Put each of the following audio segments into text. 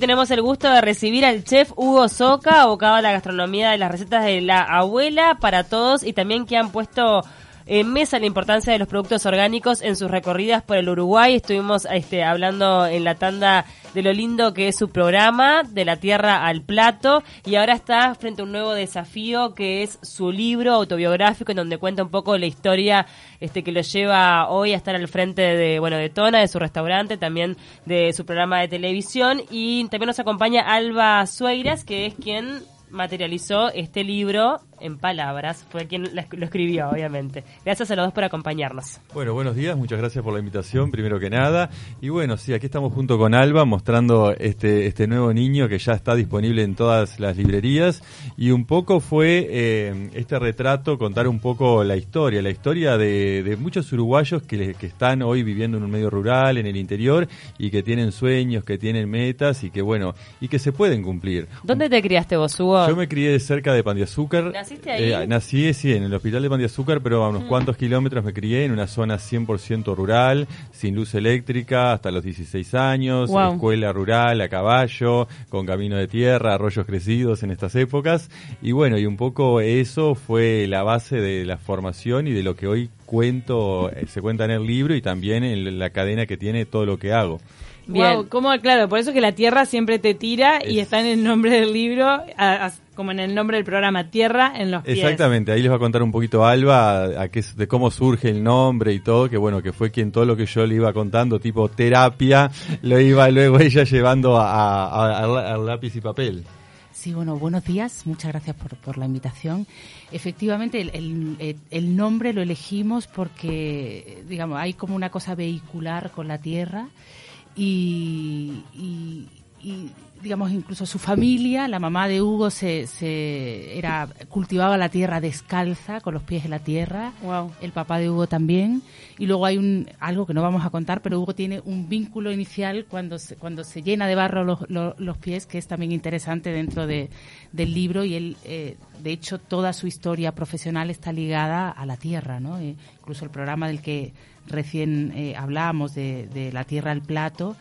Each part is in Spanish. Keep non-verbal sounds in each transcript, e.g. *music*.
Tenemos el gusto de recibir al chef Hugo Soca, abocado a la gastronomía de las recetas de la abuela para todos y también que han puesto en mesa la importancia de los productos orgánicos en sus recorridas por el Uruguay. Estuvimos este, hablando en la tanda de lo lindo que es su programa, de la tierra al plato, y ahora está frente a un nuevo desafío que es su libro autobiográfico en donde cuenta un poco la historia este que lo lleva hoy a estar al frente de bueno de Tona, de su restaurante, también de su programa de televisión y también nos acompaña Alba Sueiras, que es quien materializó este libro en palabras, fue quien lo escribió, obviamente. Gracias a los dos por acompañarnos. Bueno, buenos días, muchas gracias por la invitación, primero que nada. Y bueno, sí, aquí estamos junto con Alba mostrando este, este nuevo niño que ya está disponible en todas las librerías. Y un poco fue eh, este retrato, contar un poco la historia, la historia de, de muchos uruguayos que, que están hoy viviendo en un medio rural, en el interior, y que tienen sueños, que tienen metas y que, bueno, y que se pueden cumplir. ¿Dónde te criaste vos, Hugo? Yo me crié cerca de Pan de Azúcar. ¿Naciste ahí? Eh, nací, sí, en el hospital de Pan de Azúcar, pero a unos Mm. cuantos kilómetros me crié en una zona 100% rural, sin luz eléctrica, hasta los 16 años, Wow. escuela rural, a caballo, con camino de tierra, arroyos crecidos en estas épocas. Y bueno, y un poco eso fue la base de la formación y de lo que hoy cuento, eh, se cuenta en el libro y también en la cadena que tiene todo lo que hago. Bien. Wow, ¿cómo? Claro, por eso que la tierra siempre te tira y Es- está en el nombre del libro, a- a- como en el nombre del programa, Tierra en los pies. Exactamente, ahí les va a contar un poquito Alba a, a qué es- de cómo surge el nombre y todo, que bueno, que fue quien todo lo que yo le iba contando, tipo terapia, lo iba luego ella llevando a, a- a- al lápiz y papel. Sí, bueno, buenos días. Muchas gracias por, por la invitación. Efectivamente, el, el- el- el nombre lo elegimos porque, digamos, hay como una cosa vehicular con la tierra y, y- y, digamos, incluso su familia, la mamá de Hugo, se, se era cultivaba la tierra descalza, con los pies en la tierra. Wow. El papá de Hugo también. Y luego hay un algo que no vamos a contar, pero Hugo tiene un vínculo inicial cuando se, cuando se llena de barro los, los- los pies, que es también interesante dentro de, del libro. Y él, eh, de hecho, toda su historia profesional está ligada a la tierra, ¿no? Eh, incluso el programa del que recién eh, hablábamos, de, de La Tierra al Plato,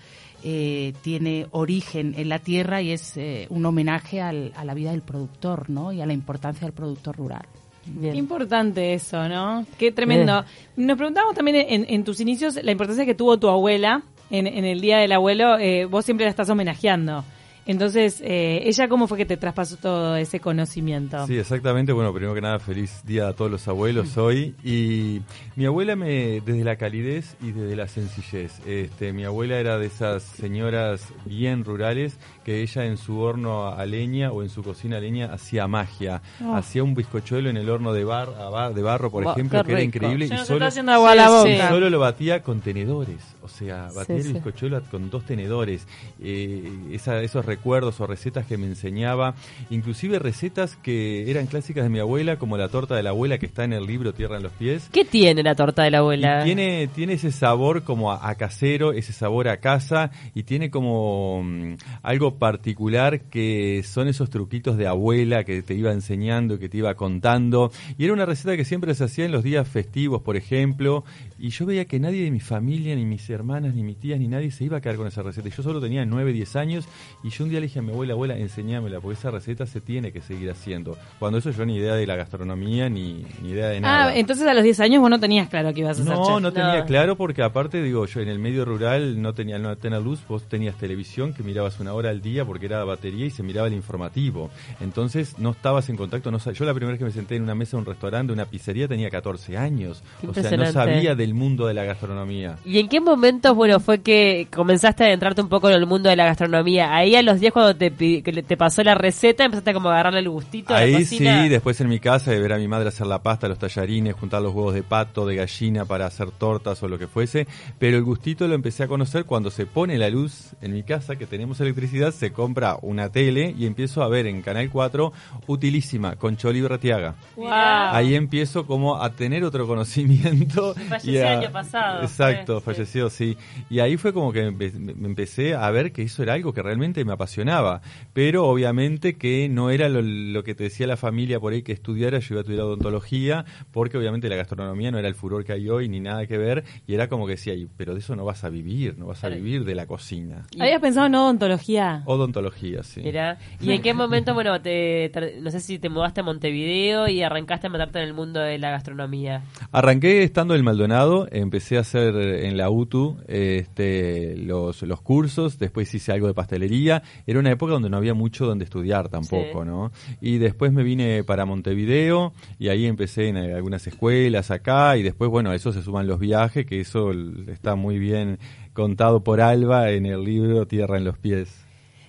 eh, tiene origen en la tierra y es eh, un homenaje al- a la vida del productor, ¿no? Y a la importancia del productor rural. Bien. Qué importante eso, ¿no? Qué tremendo. Nos preguntamos también en, en tus inicios la importancia que tuvo tu abuela en, en el Día del Abuelo. Eh, vos siempre la estás homenajeando. Entonces, eh, ¿ella cómo fue que te traspasó todo ese conocimiento? Sí, exactamente. Bueno, primero que nada, feliz día a todos los abuelos hoy. Y mi abuela me, desde la calidez y desde la sencillez. Este, mi abuela era de esas señoras bien rurales que ella en su horno a leña o en su cocina a leña hacía magia. Hacía un bizcochuelo en el horno de, bar, a bar- de barro, por ejemplo, que era increíble. Se y solo, está haciendo agua a la Sí, boca. sí. Solo lo batía con tenedores, o sea, batía Sí, el bizcochuelo con dos tenedores. Eh, esa- esos recuerdos o recetas que me enseñaba, inclusive recetas que eran clásicas de mi abuela, como la torta de la abuela que está en el libro Tierra en los pies. ¿Qué tiene la torta de la abuela? Y tiene, tiene ese sabor como a, a casero, ese sabor a casa y tiene como mm, algo particular que son esos truquitos de abuela que te iba enseñando, que te iba contando. Y era una receta que siempre se hacía en los días festivos, por ejemplo. Y yo veía que nadie de mi familia, ni mis hermanas, ni mis tías, ni nadie se iba a quedar con esa receta. Yo solo tenía 9, 10 años y yo un día le dije a mi abuela, abuela, enseñámela, porque esa receta se tiene que seguir haciendo. Cuando eso yo ni idea de la gastronomía, ni, ni idea de nada. Ah, entonces a los 10 años vos no tenías claro que ibas a ser No, chef. no tenía No. claro porque aparte digo yo en el medio rural no tenía no tener luz, vos tenías televisión que mirabas una hora al día porque era batería y se miraba el informativo. Entonces no estabas en contacto, no yo la primera vez que me senté en una mesa de un restaurante, de una pizzería tenía 14 años. Qué O sea, no sabía del mundo de la gastronomía. ¿Y en qué momentos, bueno, fue que comenzaste a adentrarte un poco en el mundo de la gastronomía? Ahí a los 10 cuando te, que pasó la receta, empezaste a como a agarrarle el gustito a la Ahí sí, después en mi casa de ver a mi madre hacer la pasta, los tallarines, juntar los huevos de pato, de gallina para hacer tortas o lo que fuese, pero el gustito lo empecé a conocer cuando se pone la luz en mi casa, que tenemos electricidad, se compra una tele y empiezo a ver en Canal 4 Utilísima, con Choli Bratiaga. Wow. Ahí empiezo como a tener otro conocimiento. *laughs* Falleció y a- el año pasado, Exacto, sí. falleció, sí. Y ahí fue como que me empecé a ver que eso era algo que realmente me apasionaba. Pero obviamente que no era lo, lo que te decía la familia por ahí que estudiara, yo iba a estudiar odontología, porque obviamente la gastronomía no era el furor que hay hoy ni nada que ver, y era como que decía, "Y, pero de eso no vas a vivir, no vas a vivir de la cocina. ¿Habías pensado en odontología? Odontología, sí. Mira, ¿y en qué momento, bueno, te, te- no sé si te mudaste a Montevideo y arrancaste a meterte en el mundo de la gastronomía? Arranqué estando en Maldonado, empecé a hacer en la UTU este, los, los cursos, después hice algo de pastelería. Era una época donde no había mucho donde estudiar tampoco, Sí. ¿no? Y después me vine para Montevideo y ahí empecé en eh, algunas escuelas acá y después, bueno, a eso se suman los viajes, que eso está muy bien contado por Alba en el libro Tierra en los pies.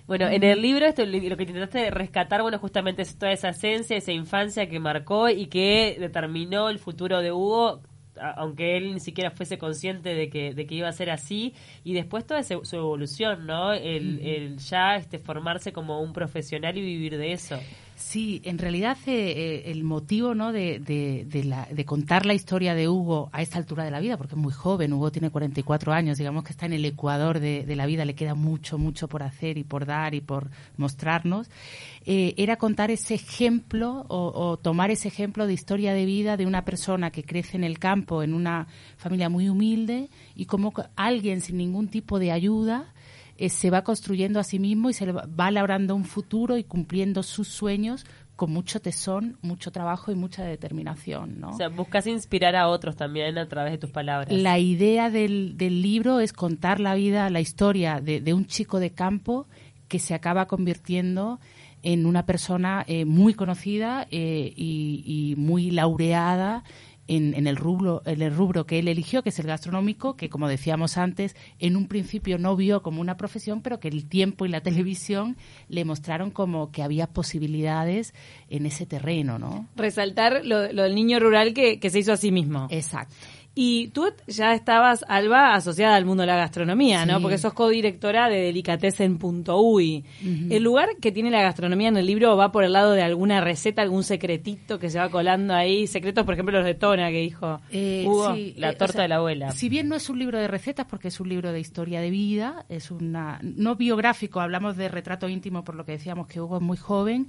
Bueno, en el libro esto, lo que intentaste rescatar, bueno, justamente es toda esa esencia, esa infancia que marcó y que determinó el futuro de Hugo, aunque él ni siquiera fuese consciente de que, de que iba a ser así, y después toda ese- su evolución, ¿no? El, el ya este, formarse como un profesional y vivir de eso. Sí, en realidad eh, eh, el motivo ¿no? de, de, de la- de contar la historia de Hugo a esta altura de la vida, porque es muy joven, Hugo tiene 44 años, digamos que está en el ecuador de, la vida, le queda mucho, mucho por hacer y por dar y por mostrarnos, eh, era contar ese ejemplo o, o tomar ese ejemplo de historia de vida de una persona que crece en el campo, en una familia muy humilde y como co- alguien sin ningún tipo de ayuda eh, se va construyendo a sí mismo y se le va, va labrando un futuro y cumpliendo sus sueños con mucho tesón, mucho trabajo y mucha determinación, ¿no? O sea, buscas inspirar a otros también a través de tus palabras. La idea del, del libro es contar la vida, la historia de, de un chico de campo que se acaba convirtiendo en una persona eh, muy conocida eh, y, y muy laureada en, en el rubro en el rubro que él eligió, que es el gastronómico, que como decíamos antes, en un principio no vio como una profesión, pero que el tiempo y la *laughs* televisión le mostraron como que había posibilidades en ese terreno, ¿no? Resaltar lo, lo del niño rural que, que se hizo a sí mismo. Exacto. Y tú ya estabas, Alba, asociada al mundo de la gastronomía, ¿no? Sí. Porque sos codirectora de Delicatessen.uy. El lugar que tiene la gastronomía en el libro va por el lado de alguna receta, algún secretito que se va colando ahí. Secretos, por ejemplo, los de Tona, que dijo Eh, Hugo. sí, la eh, torta o sea, de la abuela. Si bien no es un libro de recetas, porque es un libro de historia de vida, es una no biográfico, hablamos de retrato íntimo por lo que decíamos que Hugo es muy joven,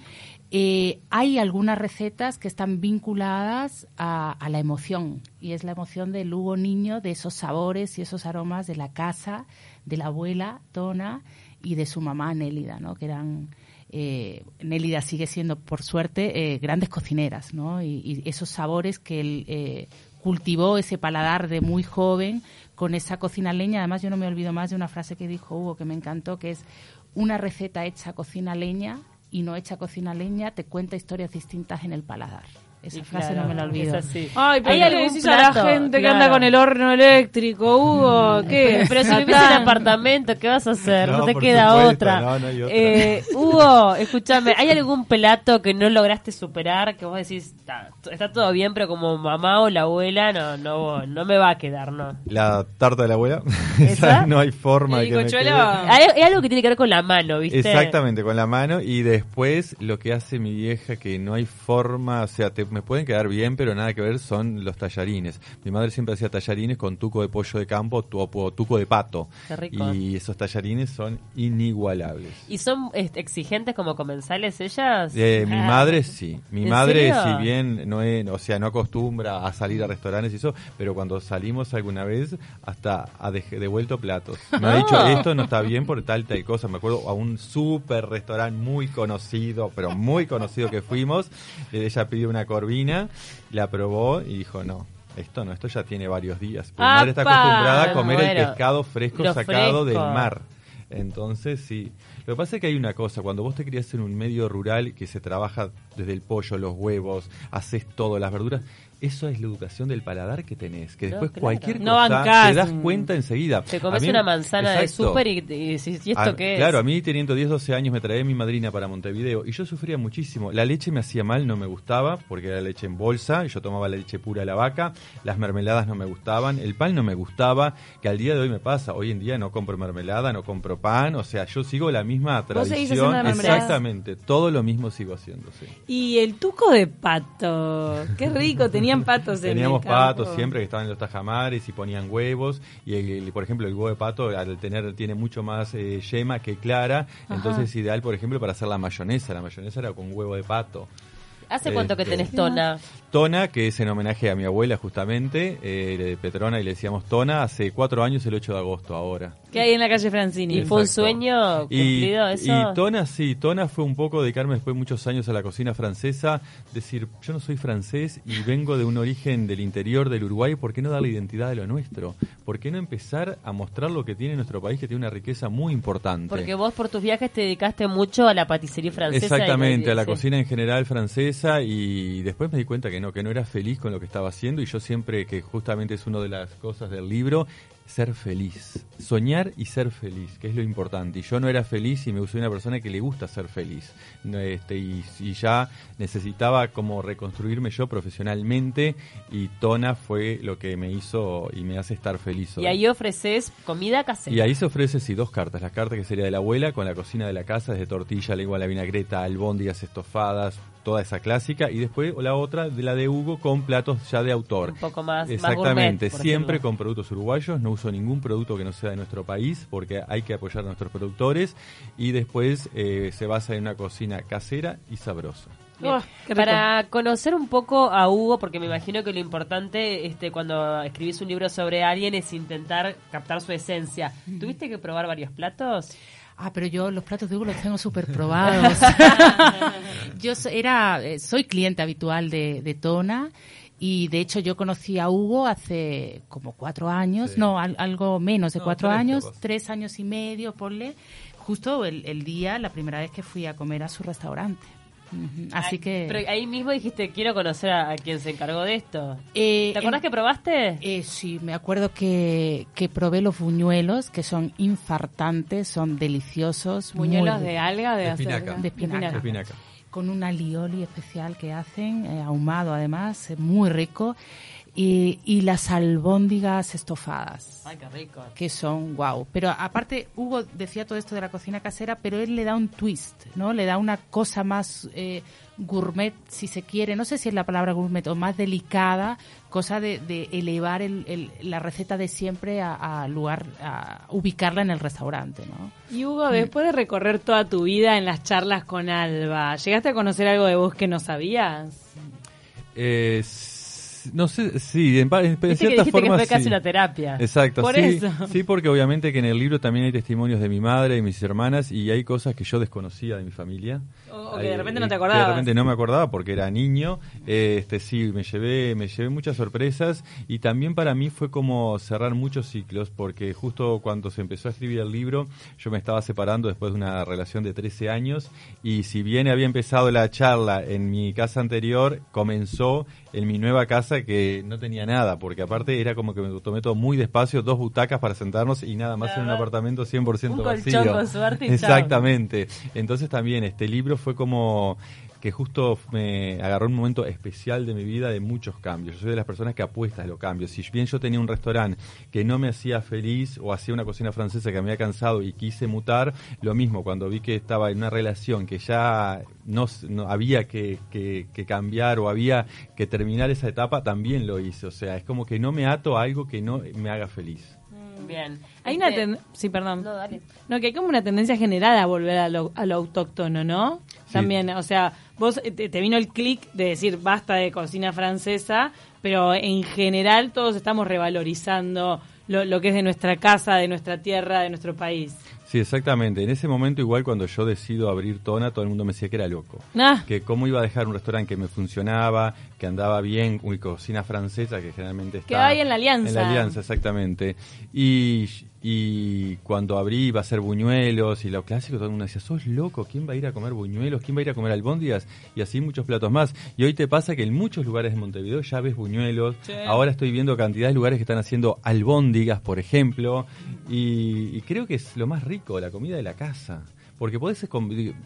eh, hay algunas recetas que están vinculadas a, a la emoción, y es la emoción del Hugo niño, de esos sabores y esos aromas de la casa, de la abuela Tona y de su mamá Nélida, ¿no? que eran eh, Nélida sigue siendo, por suerte, eh, grandes cocineras, ¿no? Y, y esos sabores que él eh, cultivó, ese paladar de muy joven, con esa cocina leña. Además, yo no me olvido más de una frase que dijo Hugo que me encantó, que es una receta hecha cocina leña y no hecha cocina leña te cuenta historias distintas en el paladar. Esa frase claro, no me la olvido. es así. Ay, pero ¿Hay ¿qué le algún decís a la plato? gente que anda con el horno eléctrico, Hugo? ¿Qué? Pero si vivís en apartamento, ¿qué vas a hacer? No, No, te queda supuesto, otra. no, no hay otra. Eh, Hugo, escúchame, ¿hay algún plato que no lograste superar que vos decís, está, está todo bien, pero como mamá o la abuela no no no me va a quedar, no? La tarta de la abuela, *laughs* ¿Esa? no hay forma ¿El de que me bizcochuelo? quede. Hay, hay algo que tiene que ver con la mano, ¿viste? Exactamente, con la mano y después lo que hace mi vieja que no hay forma, o sea, te, me pueden quedar bien, pero nada que ver son los tallarines. Mi madre siempre hacía tallarines con tuco de pollo de campo o tuco de pato. Qué rico. Y esos tallarines son inigualables. ¿Y son este, exigentes como comensales ellas? Eh, mi Ah. madre sí, mi ¿En madre serio? si bien no es, o sea, no acostumbra a salir a restaurantes y eso, pero cuando salimos alguna vez hasta ha de- devuelto platos. Me ha dicho, *laughs* esto no está bien por tal tal cosa. Me acuerdo a un súper restaurante muy conocido, pero muy conocido que fuimos, eh, ella pidió una corvina, la probó y dijo, no. Esto no, esto ya tiene varios días. Mi madre está acostumbrada a comer el pescado fresco sacado fresco. del mar. Entonces, sí. Lo que pasa es que hay una cosa, cuando vos te criás en un medio rural que se trabaja desde el pollo, los huevos, haces todo, las verduras, eso es la educación del paladar que tenés, que No, después claro. cualquier No cosa bancás. te das cuenta enseguida. Te comes mí- una manzana de súper y, y decís, ¿y esto Ah, qué es? Claro, a mí teniendo 10, 12 años me traía mi madrina para Montevideo y yo sufría muchísimo. La leche me hacía mal, no me gustaba porque era leche en bolsa y yo tomaba la leche pura de la vaca. Las mermeladas no me gustaban, el pan no me gustaba, que al día de hoy me pasa. Hoy en día no compro mermelada, no compro pan, o sea, yo sigo la misma misma ¿Vos seguís tradición. Exactamente, todo lo mismo sigo haciendo, sí. Y el tuco de pato. Qué rico, tenían patos en Teníamos el campo. patos siempre que estaban en los tajamares y ponían huevos y el- el- por ejemplo el huevo de pato al tener tiene mucho más eh, yema que clara, entonces es ideal por ejemplo para hacer la mayonesa, la mayonesa era con huevo de pato. ¿Hace cuánto que Este, tenés tona? Tona, que es en homenaje a mi abuela justamente, eh, de Petrona y le decíamos Tona, hace cuatro años el 8 de agosto ahora. ¿Qué hay en la calle Francini? ¿Y fue un Exacto. sueño cumplido y, eso? y Tona, sí, Tona fue un poco dedicarme después de muchos años a la cocina francesa, decir, yo no soy francés y vengo de un origen del interior del Uruguay, ¿por qué no darle identidad a lo nuestro? ¿Por qué no empezar a mostrar lo que tiene nuestro país, que tiene una riqueza muy importante? Porque vos por tus viajes te dedicaste mucho a la paticería francesa. y Exactamente, a la sí. cocina en general francesa y después me di cuenta que no, que no era feliz con lo que estaba haciendo y yo siempre, que justamente es una de las cosas del libro, ser feliz, soñar y ser feliz, que es lo importante. Y yo no era feliz y me soy una persona que le gusta ser feliz. Este, y, y ya necesitaba como reconstruirme yo profesionalmente y Tona fue lo que me hizo y me hace estar feliz. hoy. Y ahí ofreces comida casera. Y ahí se ofrece, sí, dos cartas. La carta que sería de la abuela con la cocina de la casa, desde tortilla, lengua a la vinagreta, albóndigas estofadas, toda esa clásica. Y después la otra, de la de Hugo, con platos ya de autor. Un poco más- más Exactamente, gourmet, por siempre con productos uruguayos. No uso ningún producto que no sea de nuestro país porque hay que apoyar a nuestros productores. Y después eh, se basa en una cocina casera y sabrosa. Oh, rico. Para conocer un poco a Hugo, porque me imagino que lo importante este, cuando escribís un libro sobre alguien es intentar captar su esencia. ¿Tuviste que probar varios platos? Ah, pero yo los platos de Hugo los tengo súper probados. *laughs* yo so- era, eh, soy cliente habitual de, de Tona y de hecho yo conocí a Hugo hace como cuatro años, Sí. no, al- algo menos de No, cuatro tres años, tres años y medio, ponle, justo el, el día, la primera vez que fui a comer a su restaurante. Ujú, Así que... Pero ahí mismo dijiste, quiero conocer a, a quien se encargó de esto. eh, ¿Te acordás en- que probaste? Eh, sí, me acuerdo que, que probé los buñuelos, que son infartantes, son deliciosos. Buñuelos bu- de alga, de, De acelga? espinaca. De espinaca. De espinaca. Con un alioli especial que hacen, eh, ahumado además, eh, muy rico. Y, y las albóndigas estofadas, Ay, qué rico. que son wow. Pero aparte, Hugo decía todo esto de la cocina casera, pero él le da un twist, ¿no? Le da una cosa más eh, gourmet, si se quiere. No sé si es la palabra gourmet o más delicada, cosa de, de elevar el- el- la receta de siempre a, a lugar, a ubicarla en el restaurante, ¿no? Y Hugo, después de recorrer toda tu vida en las charlas con Alba, ¿llegaste a conocer algo de vos que no sabías? Eh, no sé, sí, en, en que cierta que forma fue casi sí. una terapia. Exacto, Por sí, eso. sí, porque obviamente que en el libro también hay testimonios de mi madre y mis hermanas y hay cosas que yo desconocía de mi familia. O- que de repente no te eh, que acordabas. De repente no me acordaba porque era niño. Eh, este sí, me llevé, me llevé muchas sorpresas y también para mí fue como cerrar muchos ciclos porque justo cuando se empezó a escribir el libro yo me estaba separando después de una relación de 13 años y si bien había empezado la charla en mi casa anterior, comenzó en mi nueva casa que no tenía nada, porque aparte era como que me tomé todo muy despacio, dos butacas para sentarnos y nada más en un apartamento 100% Un vacío. colchón con suerte y chao. Exactamente. Entonces también este libro fue como que justo me agarró un momento especial de mi vida de muchos cambios. Yo soy de las personas que apuestas a los cambios. Si bien yo tenía un restaurante que no me hacía feliz o hacía una cocina francesa que me había cansado y quise mutar, lo mismo cuando vi que estaba en una relación que ya no, no había que, que- que cambiar o había que terminar esa etapa, también lo hice. O sea, es como que no me ato a algo que no me haga feliz. Bien. Hay una Este- ten- sí, perdón. No, dale. No, que hay como una tendencia general a volver a lo, a lo autóctono, ¿no? Sí. También, o sea, vos eh, te, te vino el clic de decir basta de cocina francesa, pero en general todos estamos revalorizando lo, lo que es de nuestra casa, de nuestra tierra, de nuestro país. Sí, exactamente. En ese momento, igual cuando yo decido abrir Tona, todo el mundo me decía que era loco. Ah, Que cómo iba a dejar un restaurante que me funcionaba, que andaba bien, uy, cocina francesa, que generalmente está... Que hay en la Alianza. En la Alianza, exactamente. Y, y cuando abrí iba a ser buñuelos y lo clásico, todo el mundo decía, sos loco, ¿quién va a ir a comer buñuelos? ¿Quién va a ir a comer albóndigas? Y así muchos platos más. Y hoy te pasa que en muchos lugares de Montevideo ya ves buñuelos. Sí. Ahora estoy viendo cantidad de lugares que están haciendo albóndigas, por ejemplo. Y, y creo que es lo más rico, la comida de la casa. Porque podés,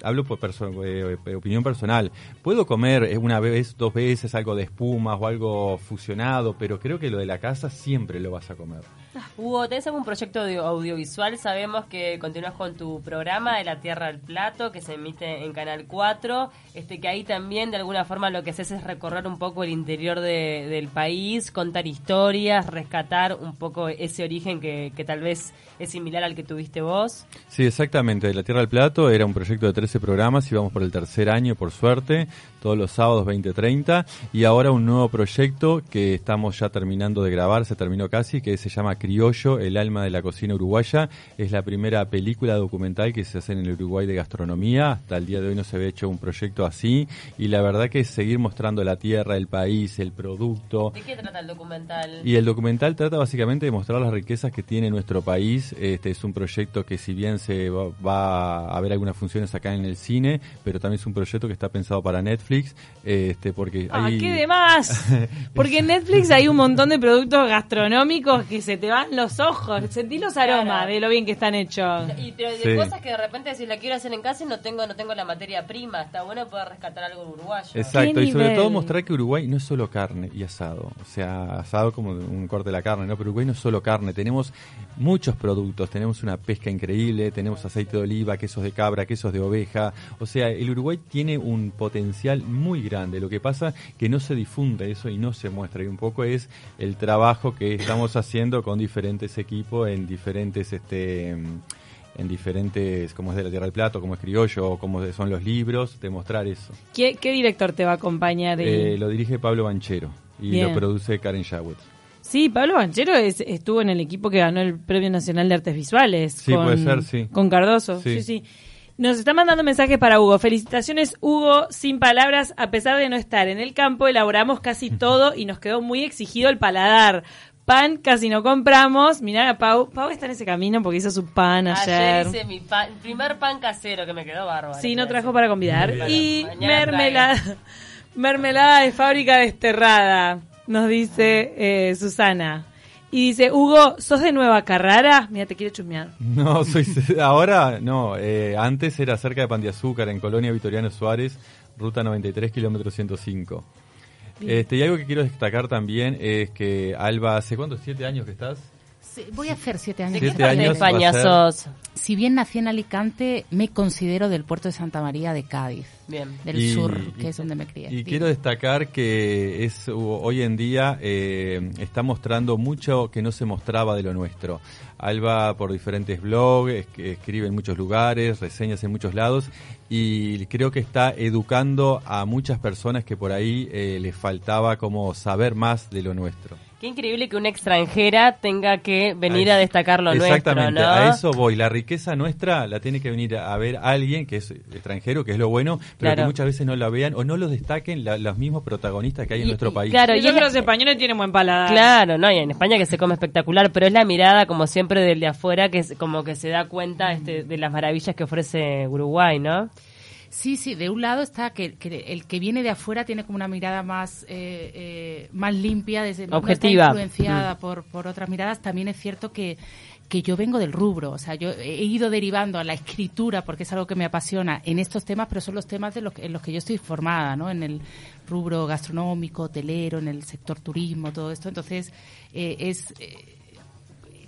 hablo por perso- eh, eh, opinión personal, puedo comer eh, una vez, dos veces algo de espumas o algo fusionado, pero creo que lo de la casa siempre lo vas a comer. Hugo, ¿tenés algún proyecto de audiovisual? Sabemos que continúas con tu programa de La Tierra del Plato, que se emite en Canal 4, este que ahí también de alguna forma lo que haces es recorrer un poco el interior de- del país, contar historias, rescatar un poco ese origen que, tal vez es similar al que tuviste vos. Sí, exactamente. La Tierra del Plato era un proyecto de 13 programas, íbamos por el tercer año, por suerte, todos los sábados 20.30, y ahora un nuevo proyecto que estamos ya terminando de grabar, se terminó casi, que se llama Criollo, el alma de la cocina uruguaya. Es la primera película documental que se hace en el Uruguay de gastronomía. Hasta el día de hoy no se había hecho un proyecto así, y la verdad que es seguir mostrando la tierra, el país, el producto. ¿De qué trata el documental? Y el documental trata básicamente de mostrar las riquezas que tiene nuestro país. Este es un proyecto que si bien se va, va a haber algunas funciones acá en el cine, pero también es un proyecto que está pensado para Netflix, este porque Ah, hay qué demás. *laughs* Porque en Netflix hay un montón de productos gastronómicos que se te van los ojos. Sentí los aromas Claro. de lo bien que están hechos. Y pero de Sí. cosas que de repente decís la quiero hacer en casa y no tengo no tengo la materia prima. Está bueno poder rescatar algo uruguayo. Exacto, ¿Qué y sobre todo mostrar que Uruguay no es solo carne y asado, o sea, asado como un corte de la carne, ¿no? Pero Uruguay no es solo carne, tenemos muchos productos, tenemos una pesca increíble, tenemos aceite de oliva, quesos de cabra, quesos de oveja, o sea, el Uruguay tiene un potencial muy grande, lo que pasa que no se difunde eso y no se muestra, y un poco es el trabajo que estamos haciendo con diferentes equipos en diferentes, este en diferentes, como es de la Tierra del Plato, como es Criollo, como son los libros, de mostrar eso. ¿Qué, qué director te va a acompañar? Eh, lo dirige Pablo Banchero y Bien. lo produce Karen Shawet. Sí, Pablo Banchero es- estuvo en el equipo que ganó el Premio Nacional de Artes Visuales. Sí, con, puede ser, sí. Con Cardoso. Sí. Sí. sí, Nos está mandando mensajes para Hugo. Felicitaciones, Hugo. Sin palabras, a pesar de no estar en el campo, elaboramos casi *laughs* todo y nos quedó muy exigido el paladar. Pan casi no compramos. Mirá a Pau. Pau está en ese camino porque hizo su pan ayer. Ayer hice mi pan, primer pan casero que me quedó bárbaro. Sí, no trajo para convidar. Y mermelada, *laughs* mermelada de fábrica desterrada, nos dice eh, Susana. Y dice, Hugo, ¿sos de Nueva Carrara? Mira, te quiero chusmear. No, *laughs* soy ahora no. eh, antes era cerca de Pan de Azúcar, en Colonia Vitoriano Suárez, ruta 93, kilómetro 105. Este, y algo que quiero destacar también es que Alba, ¿hace cuántos? ¿Siete años que estás? Voy a hacer siete años. ¿De Siete de años España sos? Si bien nací en Alicante, me considero del puerto de Santa María de Cádiz, Bien. del Y- sur, que y- es donde me crié. Y quiero destacar que es hoy en día eh, está mostrando mucho que no se mostraba de lo nuestro. Alba por diferentes blogs, escribe en muchos lugares, reseñas en muchos lados y creo que está educando a muchas personas que por ahí eh, les faltaba como saber más de lo nuestro. Qué increíble que una extranjera tenga que venir a Ahí- destacar lo nuestro, Exactamente, ¿no? a eso voy. La riqueza nuestra la tiene que venir a ver alguien que es extranjero, que es lo bueno, pero Claro. que muchas veces no la vean o no lo destaquen la- los mismos protagonistas que hay en nuestro país. claro, Y y es los españoles tienen buen paladar. Claro, no, y en España que se come espectacular, pero es la mirada, como siempre, del de afuera que es como que se da cuenta este, de las maravillas que ofrece Uruguay, ¿no? Sí, sí, de un lado está que, que el que viene de afuera tiene como una mirada más eh, eh, más limpia, desde, no está Objetiva. influenciada por, por otras miradas. También es cierto que, que yo vengo del rubro, o sea, yo he ido derivando a la escritura porque es algo que me apasiona en estos temas, pero son los temas de los, en los que yo estoy formada, ¿no? En el rubro gastronómico, hotelero, en el sector turismo, todo esto. Entonces, eh, es...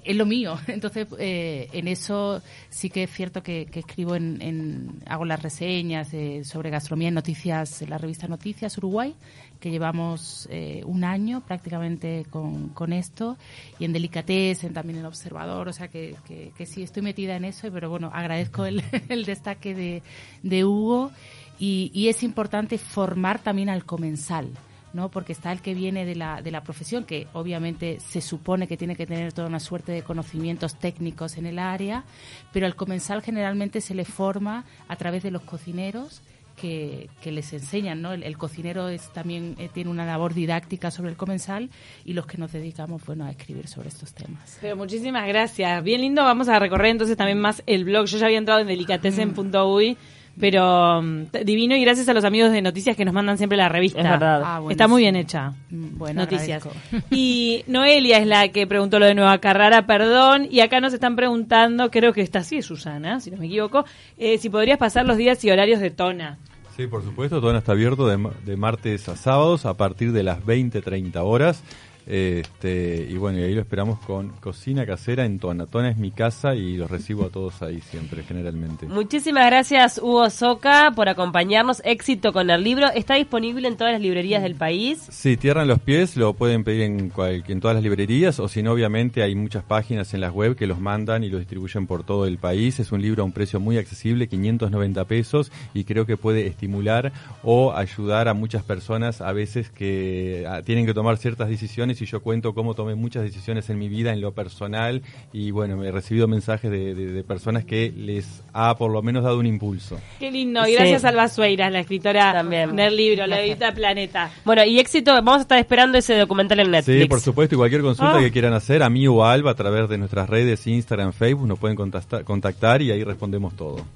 es lo mío. *laughs* Entonces, eh, en eso sí que es cierto que, que escribo en, en- hago las reseñas eh, sobre gastronomía en noticias, en la revista Noticias Uruguay, que llevamos eh, un año prácticamente con, con esto, y en Delicatessen, también en Observador, o sea que, que, que sí estoy metida en eso, pero bueno, agradezco el, *laughs* el destaque de, de Hugo, y, y es importante formar también al comensal. ¿No? Porque está el que viene de la, de la profesión, que obviamente se supone que tiene que tener toda una suerte de conocimientos técnicos en el área, pero al comensal generalmente se le forma a través de los cocineros que, que les enseñan, ¿no? El, cocinero es también eh, tiene una labor didáctica sobre el comensal y los que nos dedicamos, bueno, a escribir sobre estos temas. Pero muchísimas gracias. Bien lindo. Vamos a recorrer entonces también más el blog. Yo ya había entrado en delicatessen.uy, pero mm, divino y gracias a los amigos de noticias que nos mandan siempre la revista. Es verdad. Ah, bueno, Está muy sí. bien hecha. Mm, Bueno, noticias. agradezco. *laughs* Y Noelia es la que preguntó lo de Nueva Carrara, perdón. Y acá nos están preguntando, creo que está así, Susana, si no me equivoco, eh, si podrías pasar los días y horarios de Tona. Sí, por supuesto, todo está abierto de, ma- de martes a sábados a partir de las 20, 30 horas. Este, y bueno, y ahí lo esperamos con cocina casera en Tona. Tona es mi casa y los recibo a todos ahí siempre, generalmente. Muchísimas gracias, Hugo Soca, por acompañarnos. Éxito con el libro. ¿Está disponible en todas las librerías del país? Sí, Tierran los pies, lo pueden pedir en, cual- en todas las librerías, o si no, obviamente hay muchas páginas en las web que los mandan y los distribuyen por todo el país. Es un libro a un precio muy accesible, 590 pesos, y creo que puede estimular o ayudar a muchas personas a veces que ah, tienen que tomar ciertas decisiones y yo cuento cómo tomé muchas decisiones en mi vida en lo personal y bueno, me he recibido mensajes de, de- de personas que les ha por lo menos dado un impulso. Qué lindo. Y Sí. gracias a Alba Sueiras, la escritora También. del libro, la edita Planeta. Bueno, y éxito. Vamos a estar esperando ese documental en Netflix. Sí, por supuesto, y cualquier consulta Ah. que quieran hacer, a mí o a Alba, a través de nuestras redes, Instagram, Facebook, nos pueden contactar, contactar y ahí respondemos todo.